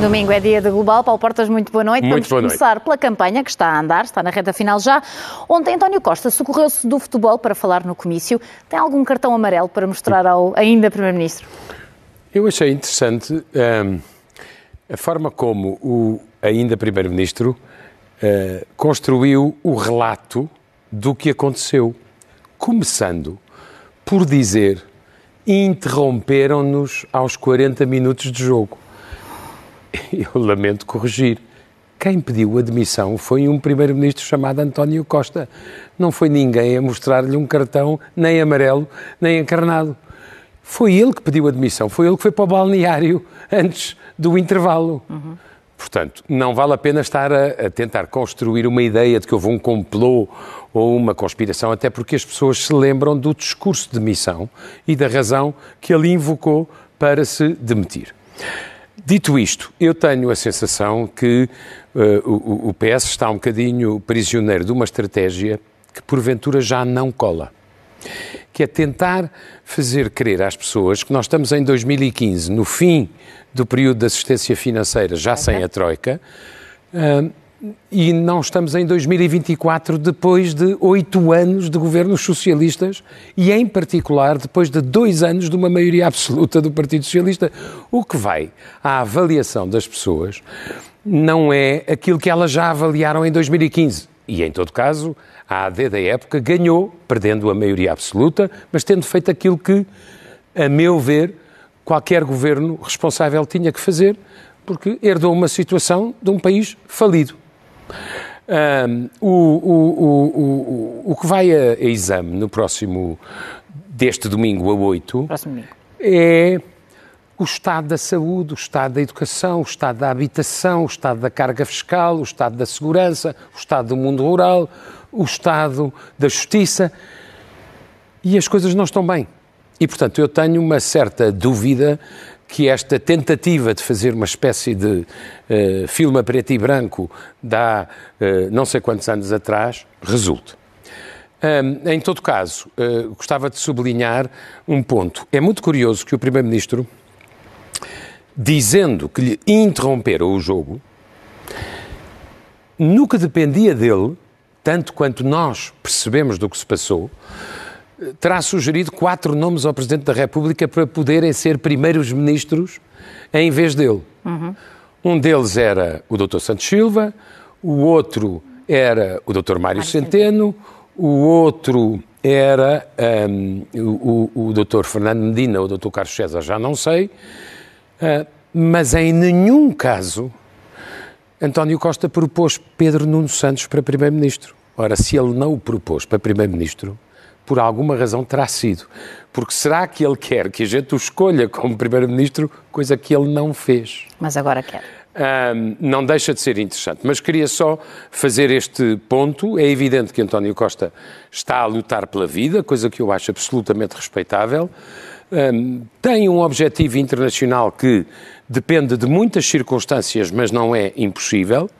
Domingo é dia de Global. Paulo Portas, muito boa noite. Muito Vamos boa noite. começar pela campanha que está a andar, está na reta final já. Ontem António Costa socorreu-se do futebol para falar no comício. Tem algum cartão amarelo para mostrar ao ainda Primeiro-Ministro? Eu achei interessante hum, a forma como o ainda Primeiro-Ministro eh, construiu o relato do que aconteceu, começando por dizer interromperam-nos aos 40 minutos de jogo. Eu lamento corrigir. Quem pediu admissão foi um primeiro-ministro chamado António Costa. Não foi ninguém a mostrar-lhe um cartão nem amarelo, nem encarnado. Foi ele que pediu admissão, foi ele que foi para o balneário antes do intervalo. Portanto, não vale a pena estar a, a tentar construir uma ideia de que houve um complô ou uma conspiração, até porque as pessoas se lembram do discurso de demissão e da razão que ele invocou para se demitir. Dito isto, eu tenho a sensação que eh, o, o PS está um bocadinho prisioneiro de uma estratégia que porventura já não cola. Que é tentar fazer crer às pessoas que nós estamos em 2015, no fim do período de assistência financeira, já sem a Troika, ah, e não estamos em 2024 depois de oito anos de governos socialistas e, em particular, depois de dois anos de uma maioria absoluta do Partido Socialista. O que vai à avaliação das pessoas não é aquilo que elas já avaliaram em 2015. E, em todo caso, a AD da época ganhou, perdendo a maioria absoluta, mas tendo feito aquilo que, a meu ver, qualquer governo responsável tinha que fazer, porque herdou uma situação de um país falido. Um, o, o, o, o, que vai a, a exame no próximo, deste domingo a 8, Próximo domingo. é o estado da saúde, o estado da educação, o estado da habitação, o estado da carga fiscal, o estado da segurança, o estado do mundo rural, o estado da justiça. E as coisas não estão bem. E, portanto, eu tenho uma certa dúvida que esta tentativa de fazer uma espécie de eh, filme a preto e branco de há eh, não sei quantos anos atrás resulte. Hum, em todo caso, eh, gostava de sublinhar um ponto. É muito curioso que o Primeiro-Ministro, dizendo que lhe interromperam o jogo, no que dependia dele, tanto quanto nós percebemos do que se passou, terá sugerido quatro nomes ao Presidente da República para poderem ser primeiros ministros em vez dele. Um deles era o Dr. Santos Silva, o outro era o Dr. Mário Centeno, o outro era hum, o, o, Dr. Fernando Medina ou o Dr. Carlos César, já não sei, ah, mas em nenhum caso António Costa propôs Pedro Nuno Santos para Primeiro-Ministro. Ora, se ele não o propôs para Primeiro-Ministro, por alguma razão terá sido. Porque será que ele quer que a gente o escolha como Primeiro-Ministro, coisa que ele não fez? Mas agora quero. Ahm, não deixa de ser interessante. Mas queria só fazer este ponto. É evidente que António Costa está a lutar pela vida, coisa que eu acho absolutamente respeitável. Ahm, tem um objetivo internacional que depende de muitas circunstâncias, mas não é impossível.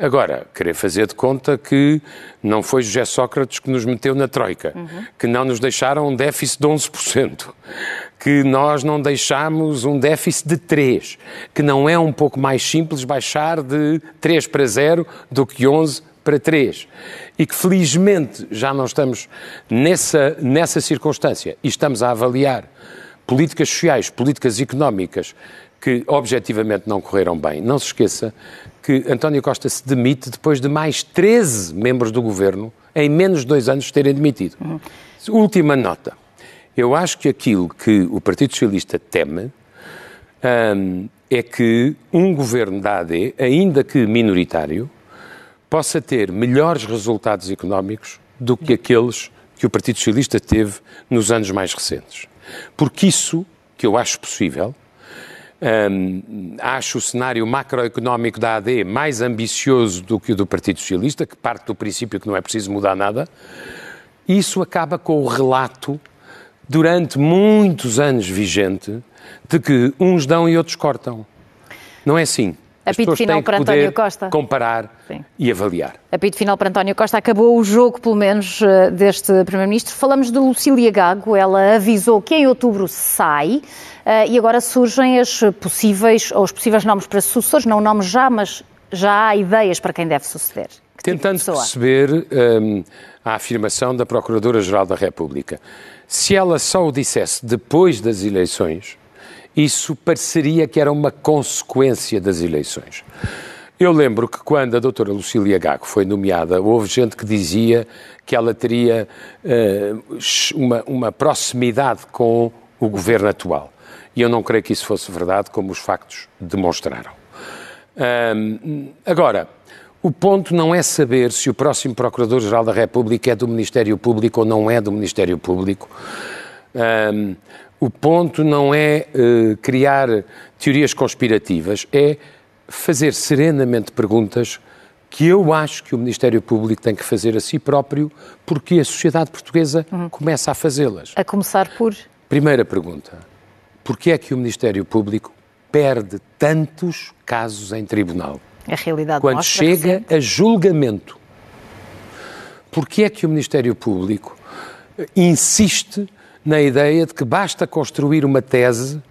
Agora, querer fazer de conta que não foi José Sócrates que nos meteu na Troika, que não nos deixaram um déficit de 11%, que nós não deixámos um déficit de 3%, que não é um pouco mais simples baixar de 3 para 0 do que 11 para 3. E que felizmente já não estamos nessa, nessa circunstância e estamos a avaliar políticas sociais, políticas económicas que objetivamente não correram bem. Não se esqueça que António Costa se demite depois de mais 13 membros do governo em menos de dois anos terem demitido. Última nota. Eu acho que aquilo que o Partido Socialista teme hum, é que um governo da AD, ainda que minoritário, possa ter melhores resultados económicos do que aqueles que o Partido Socialista teve nos anos mais recentes. Porque isso, que eu acho possível, hum, acho o cenário macroeconómico da AD mais ambicioso do que o do Partido Socialista, que parte do princípio que não é preciso mudar nada, isso acaba com o relato, durante muitos anos vigente, de que uns dão e outros cortam. Não é assim. As Apito final para António Costa. comparar Sim. e avaliar. Apito final para António Costa. Acabou o jogo, pelo menos, eh, deste Primeiro-Ministro. Falamos de Lucília Gago. Ela avisou que em outubro sai. E agora surgem as possíveis, ou os possíveis nomes para sucessores, não nomes já, mas já há ideias para quem deve suceder. Que tipo Tentando tipo perceber um, a afirmação da Procuradora-Geral da República. Se ela só o dissesse depois das eleições, isso pareceria que era uma consequência das eleições. Eu lembro que quando a doutora Lucília Gago foi nomeada, houve gente que dizia que ela teria uh, uma, uma proximidade com o governo atual. E eu não creio que isso fosse verdade, como os factos demonstraram. Agora, o ponto não é saber se o próximo Procurador-Geral da República é do Ministério Público ou não é do Ministério Público. O ponto não é uh, criar teorias conspirativas, é fazer serenamente perguntas que eu acho que o Ministério Público tem que fazer a si próprio, porque a sociedade portuguesa uhum. começa a fazê-las. A começar por? Primeira pergunta. Porquê é que o Ministério Público perde tantos casos em tribunal? A realidade Quando chega recente. a julgamento. Porquê é que o Ministério Público insiste na ideia de que basta construir uma tese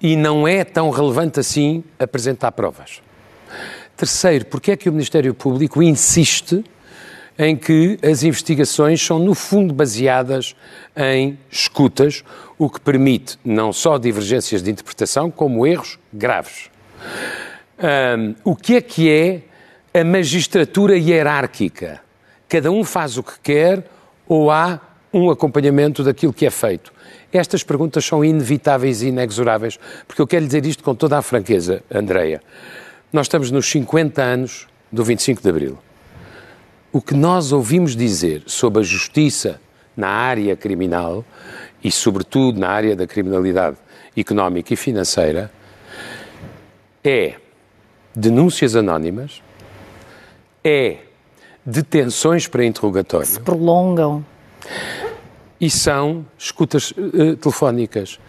e não é tão relevante assim apresentar provas? Terceiro, porque é que o Ministério Público insiste em que as investigações são, no fundo, baseadas em escutas, o que permite não só divergências de interpretação, como erros graves. Um, o que é que é a magistratura hierárquica? Cada um faz o que quer ou há um acompanhamento daquilo que é feito? Estas perguntas são inevitáveis e inexoráveis, porque eu quero dizer isto com toda a franqueza, Andreia. Nós estamos nos 50 anos do 25 de Abril. O que nós ouvimos dizer sobre a justiça na área criminal e, sobretudo, na área da criminalidade económica e financeira é denúncias anónimas, é detenções para interrogatório. Se prolongam. E são escutas uh, telefónicas.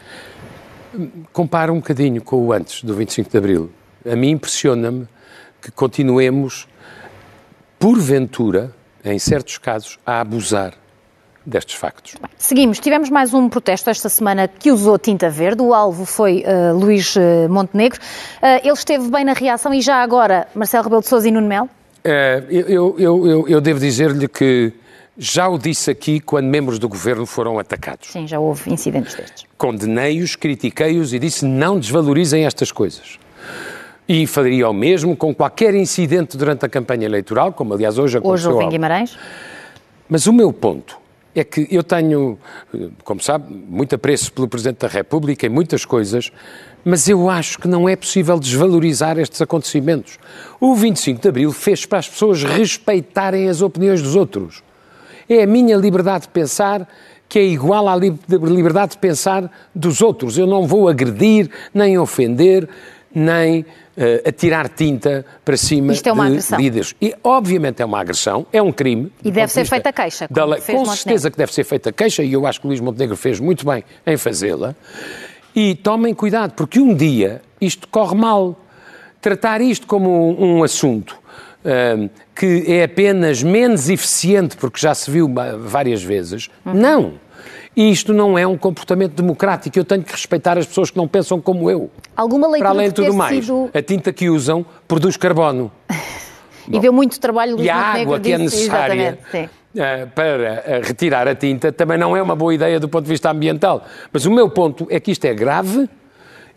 Compara um bocadinho com o antes do 25 de Abril. A mim impressiona-me que continuemos, porventura, em certos casos, a abusar destes factos. Seguimos. Tivemos mais um protesto esta semana que usou tinta verde. O alvo foi uh, Luís uh, Montenegro. Uh, ele esteve bem na reação e já agora Marcelo Rebelo de Sousa e Nuno Melo? eu, eu, eu, eu devo dizer-lhe que já o disse aqui quando membros do governo foram atacados. Sim, já houve incidentes destes. Condenei-os, critiquei-os e disse não desvalorizem estas coisas. E faria o mesmo com qualquer incidente durante a campanha eleitoral, como aliás hoje aconteceu. Hoje houve em Guimarães. Mas o meu ponto é que eu tenho, como sabe, muito apreço pelo Presidente da República em muitas coisas, mas eu acho que não é possível desvalorizar estes acontecimentos. O 25 de Abril fez para as pessoas respeitarem as opiniões dos outros. É a minha liberdade de pensar que é igual à liberdade de pensar dos outros. Eu não vou agredir, nem ofender, nem uh, atirar tinta para cima Isto é uma de agressão. líderes. E, obviamente, é uma agressão, é um crime. E deve ser feita queixa. Da. Com certeza que deve ser feita queixa, e eu acho que o Luís Montenegro fez muito bem em fazê-la. E tomem cuidado, porque um dia isto corre mal. Tratar isto como um, um assunto uh, que é apenas menos eficiente, porque já se viu várias vezes, uhum. não e isto não é um comportamento democrático. Eu tenho que respeitar as pessoas que não pensam como eu. Alguma leitura Para além de tudo mais, sido... a tinta que usam produz carbono. e deu muito trabalho E a água que é necessária uh, para uh, retirar a tinta também não é uma boa ideia do ponto de vista ambiental. Mas o meu ponto é que isto é grave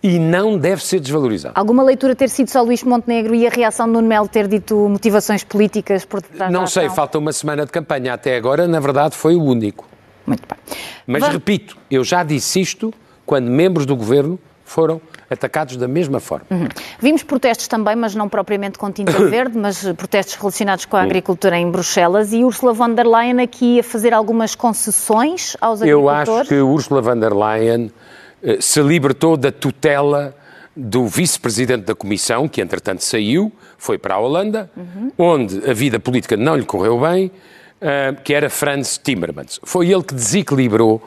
e não deve ser desvalorizado. Alguma leitura ter sido só Luís Montenegro e a reação de Nuno Melo ter dito motivações políticas por detrás Não sei, falta uma semana de campanha. Até agora, na verdade, foi o único. Muito bem. Mas repito, eu já disse isto quando membros do governo foram atacados da mesma forma. Uhum. Vimos protestos também, mas não propriamente com tinta verde, mas protestos relacionados com a agricultura em Bruxelas e Ursula von der Leyen aqui a fazer algumas concessões aos agricultores. Eu acho que Ursula von der Leyen eh, se libertou da tutela do vice-presidente da Comissão, que entretanto saiu, foi para a Holanda, uhum. onde a vida política não lhe correu bem, que era Franz Timmermans. Foi ele que desequilibrou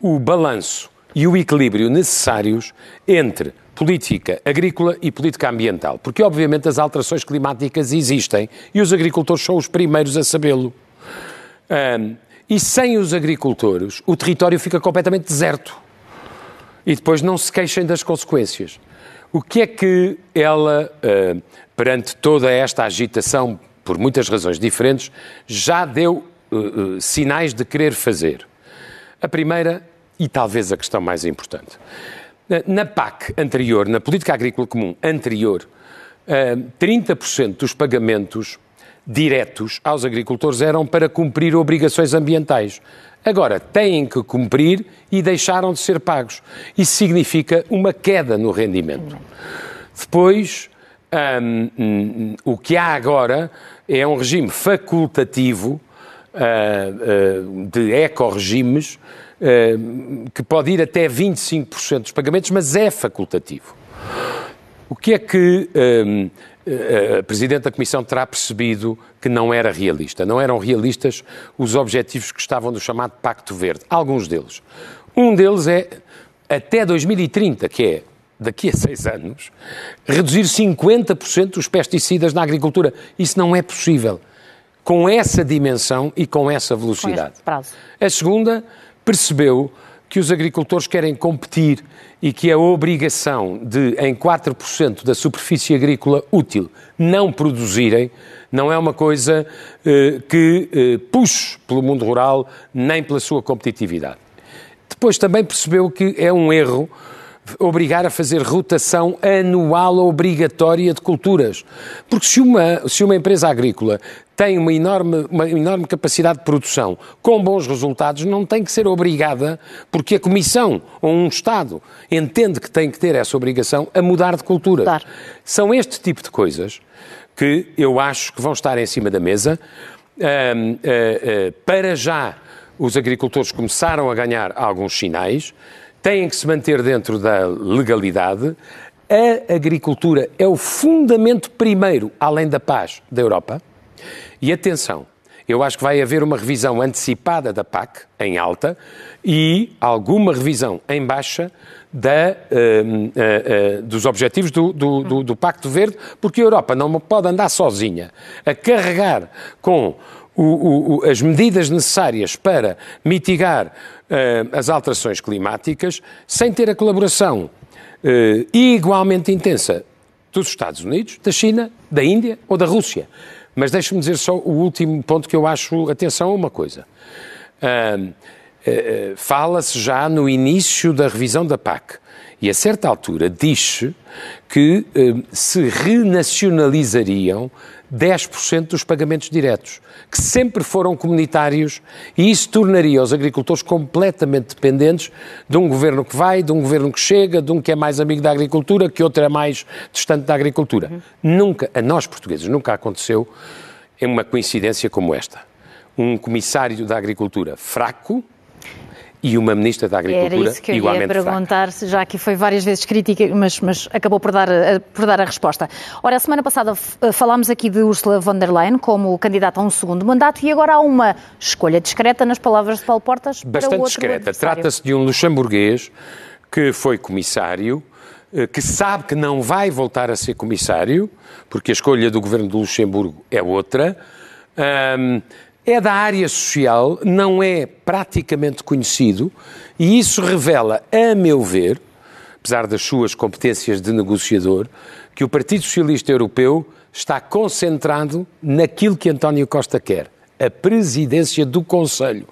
o balanço e o equilíbrio necessários entre política agrícola e política ambiental. Porque, obviamente, as alterações climáticas existem e os agricultores são os primeiros a sabê-lo. Um, e sem os agricultores, o território fica completamente deserto. e depois não se queixem das consequências. O que é que ela, uh, perante toda esta agitação, por muitas razões diferentes, já deu uh, sinais de querer fazer? A primeira, e talvez a questão mais importante, na PAC anterior, na Política Agrícola Comum anterior, 30% dos pagamentos diretos aos agricultores eram para cumprir obrigações ambientais. Agora, têm que cumprir e deixaram de ser pagos. Isso significa uma queda no rendimento. Depois, um, o que há agora é um regime facultativo uh, uh, de eco-regimes uh, que pode ir até 25% dos pagamentos, mas é facultativo. O que é que um, a Presidente da Comissão terá percebido que não era realista. Não eram realistas os objetivos que estavam no chamado Pacto Verde. Alguns deles. Um deles é, até 2030, que é daqui a seis anos, reduzir 50% dos pesticidas na agricultura. Isso não é possível. Com essa dimensão e com essa velocidade. Com a segunda percebeu que os agricultores querem competir e que a obrigação de, em 4% da superfície agrícola útil, não produzirem, não é uma coisa eh, que eh, puxe pelo mundo rural nem pela sua competitividade. Depois também percebeu que é um erro obrigar a fazer rotação anual obrigatória de culturas. Porque se uma, se uma empresa agrícola tem uma enorme, uma enorme capacidade de produção com bons resultados, não tem que ser obrigada, porque a Comissão ou um Estado entende que tem que ter essa obrigação, a mudar de cultura. Claro. São este tipo de coisas que eu acho que vão estar em cima da mesa. Uh, uh, uh, para já, os agricultores começaram a ganhar alguns sinais têm que se manter dentro da legalidade. A agricultura é o fundamento primeiro, além da paz, da Europa. E atenção, eu acho que vai haver uma revisão antecipada da PAC, em alta, e alguma revisão em baixa da, uh, uh, uh, dos objetivos do, do, do, do, Pacto Verde, porque a Europa não pode andar sozinha a carregar com o, o, as medidas necessárias para mitigar uh, as alterações climáticas sem ter a colaboração uh, igualmente intensa dos Estados Unidos, da China, da Índia ou da Rússia. Mas deixe-me dizer só o último ponto que eu acho atenção a uma coisa. Uh, Fala-se já no início da revisão da PAC e a certa altura diz-se que se renacionalizariam 10% dos pagamentos diretos, que sempre foram comunitários, e isso tornaria os agricultores completamente dependentes de um governo que vai, de um governo que chega, de um que é mais amigo da agricultura, que outro é mais distante da agricultura. Uhum. Nunca, a nós portugueses, nunca aconteceu uma coincidência como esta. Um comissário da agricultura fraco, e uma Ministra da Agricultura Era isso que eu ia perguntar, fraca. já que foi várias vezes crítica, mas, mas acabou por dar, eh, por dar a resposta. Ora, a semana passada eh, falámos aqui de Ursula von der Leyen como candidata a um segundo mandato e agora há uma escolha discreta, nas palavras de Paulo Portas, Bastante discreta. Trata-se de um luxemburguês que foi comissário, eh, que sabe que não vai voltar a ser comissário, porque a escolha do governo do Luxemburgo é outra. Um, é da área social, não é praticamente conhecido, e isso revela, a meu ver, apesar das suas competências de negociador, que o Partido Socialista Europeu está concentrado naquilo que António Costa quer, a presidência do Conselho,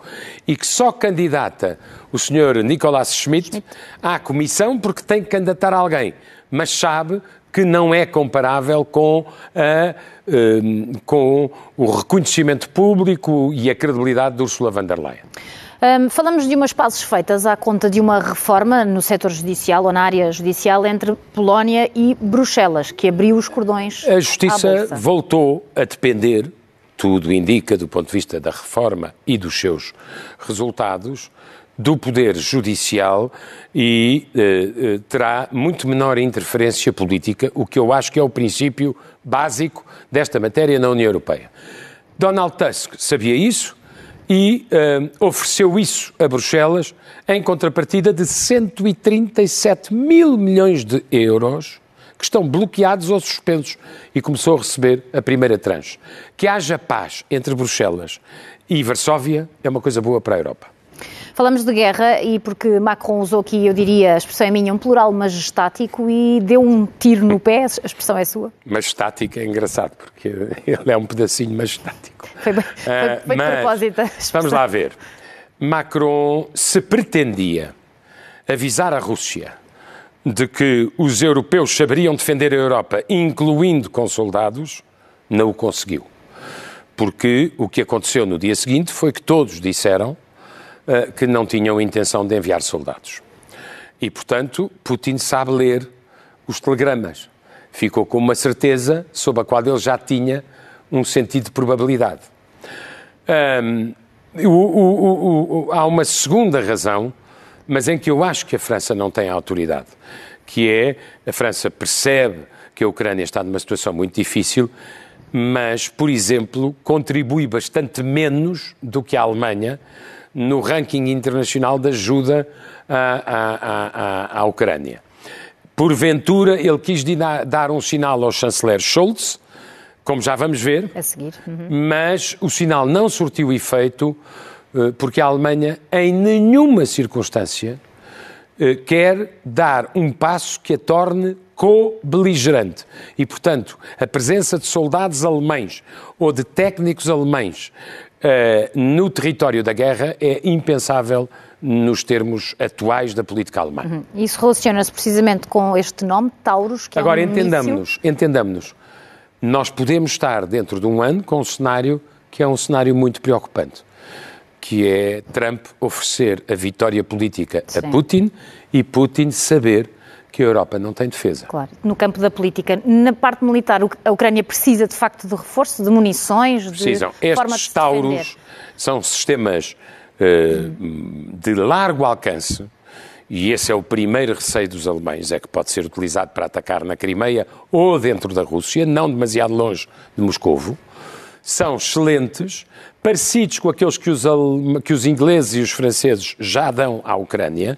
e que só candidata o Sr. Schmidt, Schmidt à Comissão porque tem que candidatar alguém, mas sabe que não é comparável com, a, um, com o reconhecimento público e a credibilidade de Ursula von der Leyen. Um, falamos de umas pazes feitas à conta de uma reforma no setor judicial ou na área judicial entre Polónia e Bruxelas, que abriu os cordões. A justiça voltou a depender, tudo indica do ponto de vista da reforma e dos seus resultados, do Poder Judicial e eh, eh, terá muito menor interferência política, o que eu acho que é o princípio básico desta matéria na União Europeia. Donald Tusk sabia isso e eh, ofereceu isso a Bruxelas em contrapartida de 137 mil milhões de euros que estão bloqueados ou suspensos e começou a receber a primeira tranche. Que haja paz entre Bruxelas e Varsóvia é uma coisa boa para a Europa. Falamos de guerra e porque Macron usou aqui, eu diria, a expressão é minha, um plural majestático e deu um tiro no pé, a expressão é sua? Majestático é engraçado, porque ele é um pedacinho majestático. Foi, bem, foi, ah, foi de propósito. Vamos lá ver. Macron se pretendia avisar a Rússia de que os europeus saberiam defender a Europa, incluindo com soldados, não o conseguiu. Porque o que aconteceu no dia seguinte foi que todos disseram uh, que não tinham intenção de enviar soldados. E, portanto, Putin sabe ler os telegramas. Ficou com uma certeza sobre a qual ele já tinha um sentido de probabilidade. Um, o, o, o, há uma segunda razão, mas em que eu acho que a França não tem autoridade, que é a França percebe que a Ucrânia está numa situação muito difícil, mas, por exemplo, contribui bastante menos do que a Alemanha no ranking internacional de ajuda à, à, à, à Ucrânia. Porventura, ele quis dar um sinal ao chanceler Scholz, como já vamos ver. Uhum. mas o sinal não surtiu efeito porque a Alemanha, em nenhuma circunstância, eh, quer dar um passo que a torne co-beligerante. E, portanto, a presença de soldados alemães ou de técnicos alemães uh, no território da guerra é impensável nos termos atuais da política alemã. Uhum. Isso relaciona-se precisamente com este nome, Taurus, que Agora, é um entendamos-nos, início... entendamos Nós podemos estar dentro de um ano com um cenário que é um cenário muito preocupante, que é Trump oferecer a vitória política Sim. a Putin e Putin saber que a Europa não tem defesa. Claro. No campo da política, na parte militar, a Ucrânia precisa de facto de reforço, de munições, Precisam. de Estes forma de se Tauros são sistemas uh, de largo alcance e esse é o primeiro receio dos alemães, é que pode ser utilizado para atacar na Crimeia ou dentro da Rússia, não demasiado longe de Moscovo. São excelentes, parecidos com aqueles que os, que os ingleses e os franceses já dão à Ucrânia,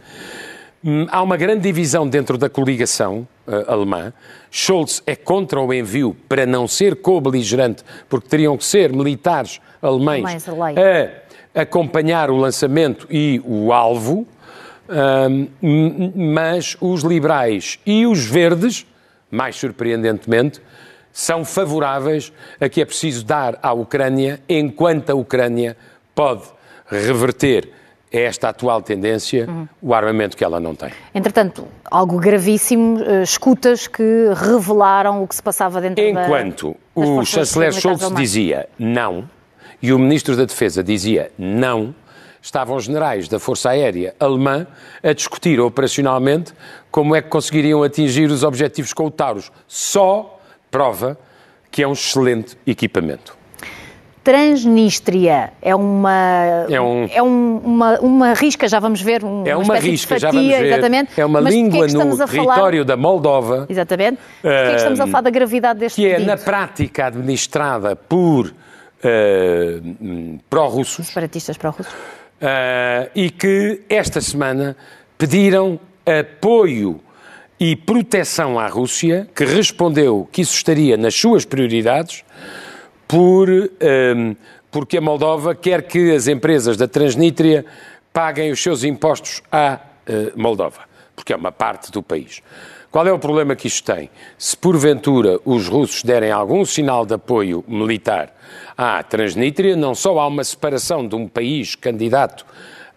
Hum, há uma grande divisão dentro da coligação uh, alemã. Scholz é contra o envio para não ser co-beligerante, porque teriam que ser militares alemães a acompanhar o lançamento e o alvo, uh, mas os liberais e os verdes, mais surpreendentemente, são favoráveis a que é preciso dar à Ucrânia enquanto a Ucrânia pode reverter esta atual tendência, uhum. o armamento que ela não tem. Entretanto, algo gravíssimo, uh, escutas que revelaram o que se passava dentro Enquanto da, o chanceler Scholz dizia não e o ministro da Defesa dizia não, estavam generais da Força Aérea alemã a discutir operacionalmente como é que conseguiriam atingir os objetivos com o Taurus. Só prova que é um excelente equipamento. Transnistria é uma é, um, é um, uma, uma risca, já vamos ver, um, é uma, uma risca, fatia, já vamos ver. Exatamente. É uma Mas língua é no território da Moldova. Exatamente. Porquê é que estamos a falar da gravidade deste Que pedido? é, na prática, administrada por uh, pró-russos. Separatistas pró-russos. Uh, e que esta semana pediram apoio e proteção à Rússia, que respondeu que isso estaria nas suas prioridades, por, um, ehm, porque a Moldova quer que as empresas da Transnistria paguem os seus impostos à uh, Moldova, porque é uma parte do país. Qual é o problema que isto tem? Se porventura os russos derem algum sinal de apoio militar à Transnistria, não só há uma separação de um país candidato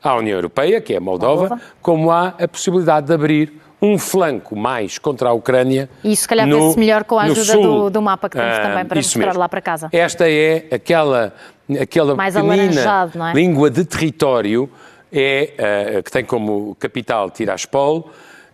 à União Europeia, que é a Moldova, Moldova. como há a possibilidade de abrir um flanco mais contra a Ucrânia. E isso, se calhar, vê-se melhor com a ajuda do, do, mapa que temos ah, também para mostrar mesmo. lá para casa. Esta é aquela, aquela mais pequenina é? língua de território é, uh, que tem como capital Tiraspol,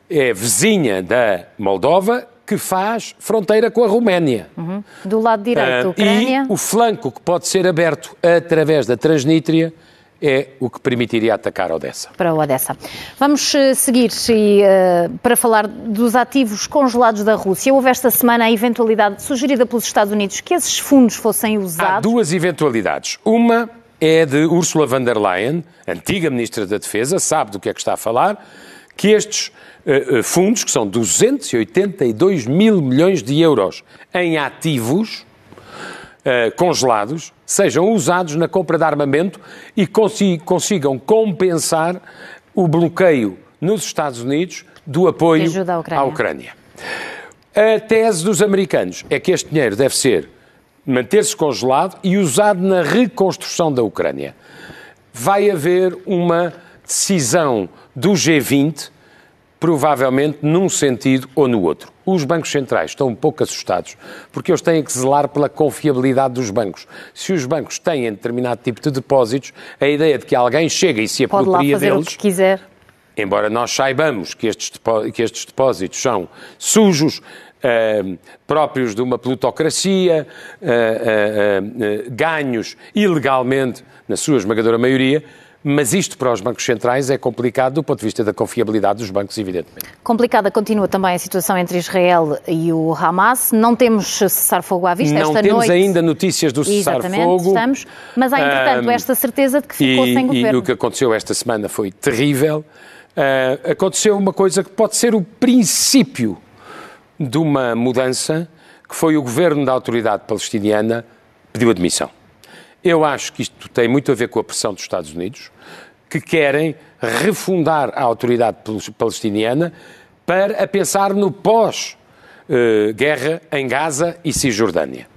é vizinha da Moldova, que faz fronteira com a Roménia. Uhum. Do lado direito, uh, Ucrânia. E o flanco que pode ser aberto através da Transnistria é o que permitiria atacar Odessa. Para Odessa. Vamos eh, seguir e, uh, para falar dos ativos congelados da Rússia. Houve esta semana a eventualidade sugerida pelos Estados Unidos que esses fundos fossem usados. Há duas eventualidades. Uma é de Ursula von der Leyen, antiga Ministra da Defesa, sabe do que é que está a falar, que estes uh, fundos, que são 282 mil milhões de euros em ativos, uh, congelados sejam usados na compra de armamento e consigam compensar o bloqueio nos Estados Unidos do apoio à Ucrânia. à Ucrânia. A tese dos americanos é que este dinheiro deve ser manter-se congelado e usado na reconstrução da Ucrânia. Vai haver uma decisão do G20, provavelmente num sentido ou no outro. Os bancos centrais estão um pouco assustados, porque eles têm que zelar pela confiabilidade dos bancos. Se os bancos têm determinado tipo de depósitos, a ideia de que alguém chega e se apropria deles... O que quiser. Embora nós saibamos que estes, que estes depósitos são sujos, Uh, próprios de uma plutocracia, uh, uh, ganhos ilegalmente, na sua esmagadora maioria, mas isto para os bancos centrais é complicado do ponto de vista da confiabilidade dos bancos, evidentemente. Complicada continua também a situação entre Israel e o Hamas. Não temos cessar-fogo à vista Não esta temos noite. ainda notícias do cessar-fogo. estamos. Mas há, entretanto, esta certeza de que ficou e, sem governo. E o que aconteceu esta semana foi terrível. Uh, aconteceu uma coisa que pode ser o princípio de uma mudança, que foi o governo da autoridade palestiniana pediu admissão. Eu acho que isto tem muito a ver com a pressão dos Estados Unidos, que querem refundar a autoridade palestiniana para a pensar no pós-guerra em Gaza e Cisjordânia.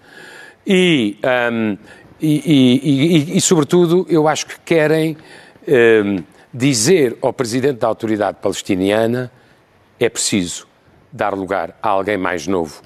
E, um, e, e, e, sobretudo, eu acho que querem um, dizer ao presidente da autoridade palestiniana é preciso dar lugar a alguém mais novo,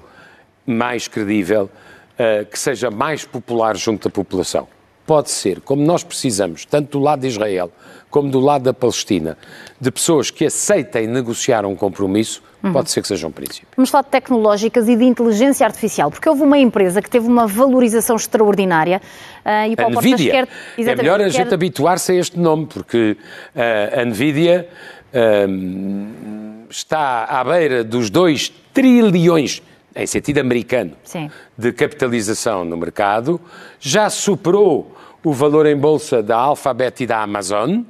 mais credível, uh, que seja mais popular junto da população. Pode ser, como nós precisamos, tanto do lado de Israel como do lado da Palestina, de pessoas que aceitem negociar um compromisso, uhum. pode ser que seja um princípio. Vamos falar de tecnológicas e de inteligência artificial, porque houve uma empresa que teve uma valorização extraordinária uh, e o Paulo NVIDIA. Quer, é melhor a quer... gente habituar-se a este nome, porque uh, a NVIDIA uh, está à beira dos 2 trilhões em sentido americano, Sim. de capitalização no mercado, já superou o valor em bolsa da Alphabet e da Amazon,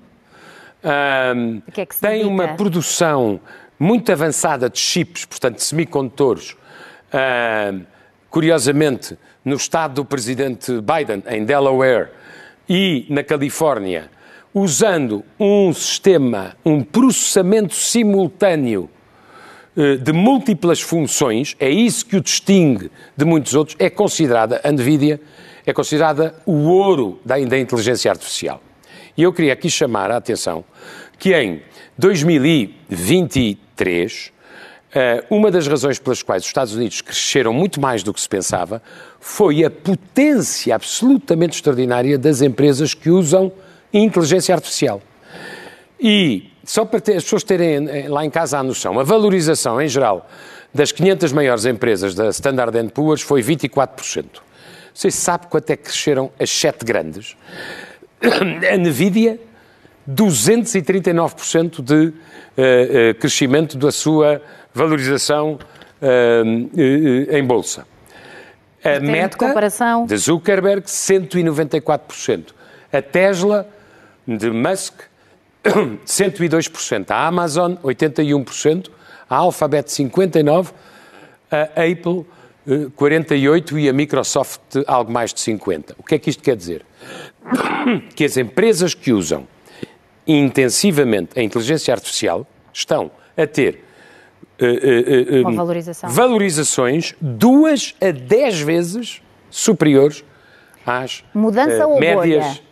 um, que é que tem uma produção muito avançada de chips, portanto, de semicondutores, um, curiosamente, no estado do presidente Biden, em Delaware, e na Califórnia, usando um sistema, um processamento simultâneo de múltiplas funções, é isso que o distingue de muitos outros, é considerada, a NVIDIA, é considerada o ouro da, da inteligência artificial. E eu queria aqui chamar a atenção que em 2023, eh, uma das razões pelas quais os Estados Unidos cresceram muito mais do que se pensava foi a potência absolutamente extraordinária das empresas que usam inteligência artificial. E só para ter, as pessoas terem eh, lá em casa a noção, a valorização em geral das 500 maiores empresas da Standard Poor's foi 24%. Você sabe quanto é que cresceram as sete grandes? A Nvidia, 239% de uh, uh, crescimento da sua valorização uh, em bolsa. A Meta, comparação... de Zuckerberg, 194%. A Tesla, de Musk, 102%, a Amazon 81%, a Alphabet 59%, a Apple 48% e a Microsoft algo mais de 50%. O que é que isto quer dizer? Que as empresas que usam intensivamente a inteligência artificial estão a ter uh, uh, uh, valorização. valorizações duas a dez vezes superiores às Mudança ou médias. Bolha?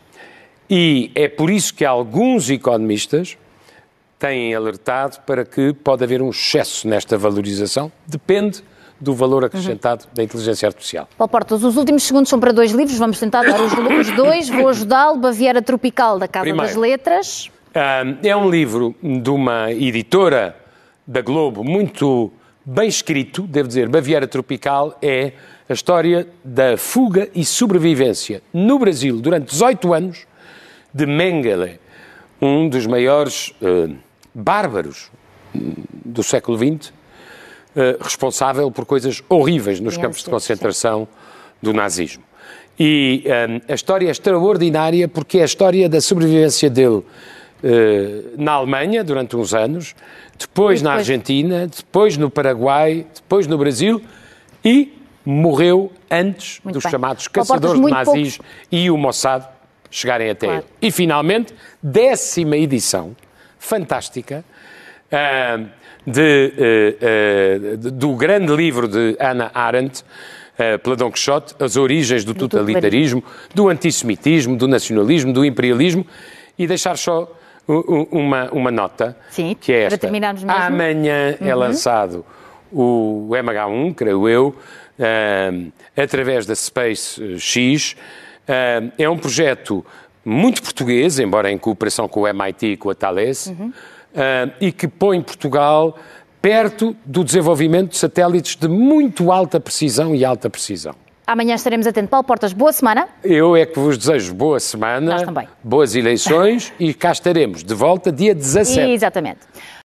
E é por isso que alguns economistas têm alertado para que pode haver um excesso nesta valorização, depende do valor acrescentado uhum. da inteligência artificial. Paulo Portas, os últimos segundos são para dois livros, vamos tentar dar os, os dois. Vou ajudá-lo, Baviera Tropical, da Casa Primeiro, das Letras. é um livro de uma editora da Globo muito bem escrito, devo dizer, Baviera Tropical é a história da fuga e sobrevivência no Brasil durante 18 anos de Mengele, um dos maiores uh, bárbaros hum, do século XX, uh, responsável por coisas horríveis nos campos de concentração do nazismo. E um, a história é extraordinária porque é a história da sobrevivência dele na Alemanha durante uns anos, depois, depois, na Argentina, depois no Paraguai, depois no Brasil e morreu antes Muito dos bem. chamados caçadores de nazis e o Mossad chegarem até Claro. ele. E, finalmente, décima edição, fantástica, ah, de, de- do grande livro de Hannah Arendt, pela Don Quixote, As Origens do, Totalitarismo, do Antissemitismo, do Nacionalismo, do Imperialismo, e deixar só uma, uma nota, Sim, que é esta. terminarmos mesmo. Amanhã é lançado o MH1, creio eu, eh, através da Space X. Eh, é um projeto muito português, embora em cooperação com o MIT e com a Thales, eh, e que põe Portugal perto do desenvolvimento de satélites de muito alta precisão e alta precisão. Amanhã estaremos atentos. Paulo Portas, boa semana. Eu é que vos desejo boa semana, boas eleições e cá estaremos de volta dia 17. Exatamente.